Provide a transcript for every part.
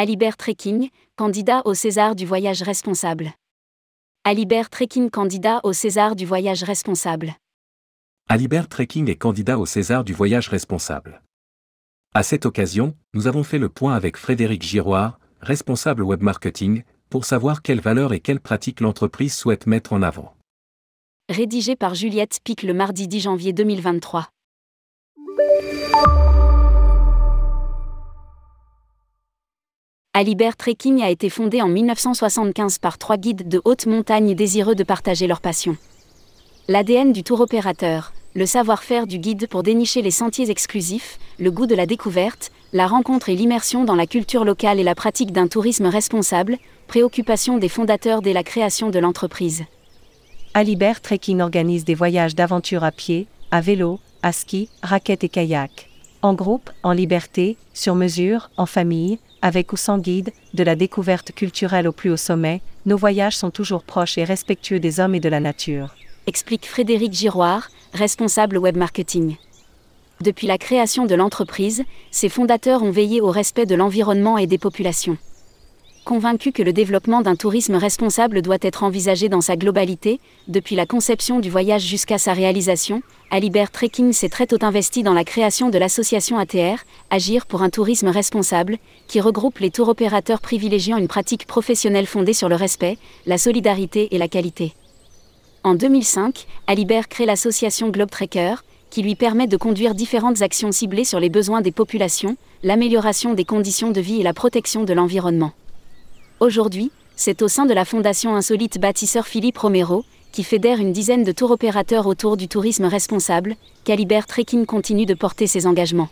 Alibert Trekking, candidat au César du voyage responsable. Alibert Trekking candidat au César du voyage responsable. Alibert Trekking est candidat au César du voyage responsable. À cette occasion, nous avons fait le point avec Frédéric Giroir, responsable web marketing, pour savoir quelles valeurs et quelles pratiques l'entreprise souhaite mettre en avant. Rédigé par Juliette Pic le mardi 10 janvier 2023. Alibert Trekking a été fondé en 1975 par trois guides de haute montagne désireux de partager leur passion. L'ADN du tour opérateur, le savoir-faire du guide pour dénicher les sentiers exclusifs, le goût de la découverte, la rencontre et l'immersion dans la culture locale et la pratique d'un tourisme responsable, préoccupation des fondateurs dès la création de l'entreprise. Alibert Trekking organise des voyages d'aventure à pied, à vélo, à ski, raquettes et kayak. En groupe, en liberté, sur mesure, en famille, avec ou sans guide, de la découverte culturelle au plus haut sommet, nos voyages sont toujours proches et respectueux des hommes et de la nature. Explique Frédéric Giroir, responsable web marketing. Depuis la création de l'entreprise, ses fondateurs ont veillé au respect de l'environnement et des populations. Convaincus que le développement d'un tourisme responsable doit être envisagé dans sa globalité, depuis la conception du voyage jusqu'à sa réalisation, Alibert Trekking s'est très tôt investi dans la création de l'association ATR, Agir pour un tourisme responsable, qui regroupe les tours opérateurs privilégiant une pratique professionnelle fondée sur le respect, la solidarité et la qualité. En 2005, Alibert crée l'association Globe Trekker, qui lui permet de conduire différentes actions ciblées sur les besoins des populations, l'amélioration des conditions de vie et la protection de l'environnement. Aujourd'hui, c'est au sein de la fondation insolite bâtisseur Philippe Romero, qui fédère une dizaine de tours opérateurs autour du tourisme responsable, qu'Alibert Trekking continue de porter ses engagements.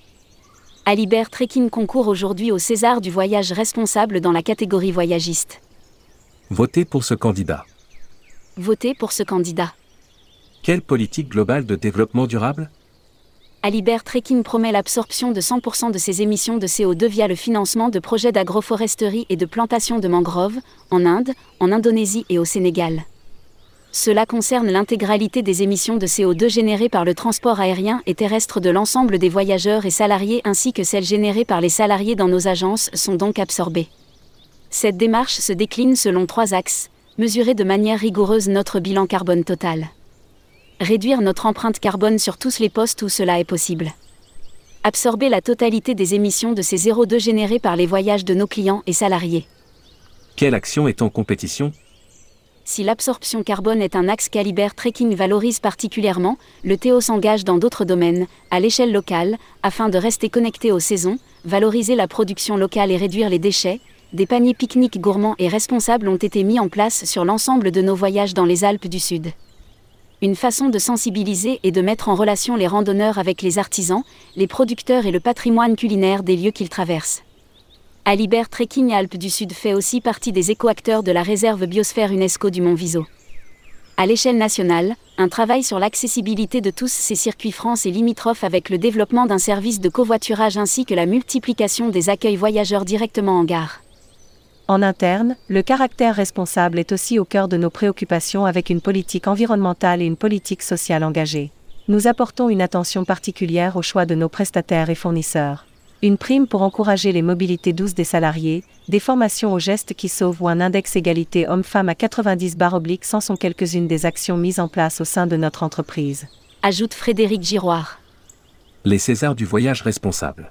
Alibert Trekking concourt aujourd'hui au César du voyage responsable dans la catégorie voyagiste. Votez pour ce candidat. Votez pour ce candidat. Quelle politique globale de développement durable? Alibert Trekking promet l'absorption de 100% de ses émissions de CO2 via le financement de projets d'agroforesterie et de plantation de mangroves, en Inde, en Indonésie et au Sénégal. Cela concerne l'intégralité des émissions de CO2 générées par le transport aérien et terrestre de l'ensemble des voyageurs et salariés ainsi que celles générées par les salariés dans nos agences sont donc absorbées. Cette démarche se décline selon trois axes. Mesurer de manière rigoureuse notre bilan carbone total réduire notre empreinte carbone sur tous les postes où cela est possible. Absorber la totalité des émissions de ces 0,2 générées par les voyages de nos clients et salariés. Quelle action est en compétition? Si l'absorption carbone est un axe qu'Alibert Trekking valorise particulièrement, le Théo s'engage dans d'autres domaines, à l'échelle locale, afin de rester connecté aux saisons, valoriser la production locale et réduire les déchets. Des paniers pique-nique gourmands et responsables ont été mis en place sur l'ensemble de nos voyages dans les Alpes du Sud une façon de sensibiliser et de mettre en relation les randonneurs avec les artisans, les producteurs et le patrimoine culinaire des lieux qu'ils traversent. Alibert Trekking Alpes du Sud fait aussi partie des écoacteurs de la réserve biosphère UNESCO du Mont Viso. À l'échelle nationale, un travail sur l'accessibilité de tous ces circuits France est limitrophe avec le développement d'un service de covoiturage ainsi que la multiplication des accueils voyageurs directement en gare. En interne, le caractère responsable est aussi au cœur de nos préoccupations avec une politique environnementale et une politique sociale engagée. Nous apportons une attention particulière au choix de nos prestataires et fournisseurs. Une prime pour encourager les mobilités douces des salariés, des formations aux gestes qui sauvent ou un index égalité homme-femme à 90 barres obliques sans sont quelques-unes des actions mises en place au sein de notre entreprise. Ajoute Frédéric Giroir. Les Césars du voyage responsable.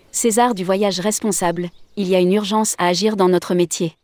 César du voyage responsable, il y a une urgence à agir dans notre métier.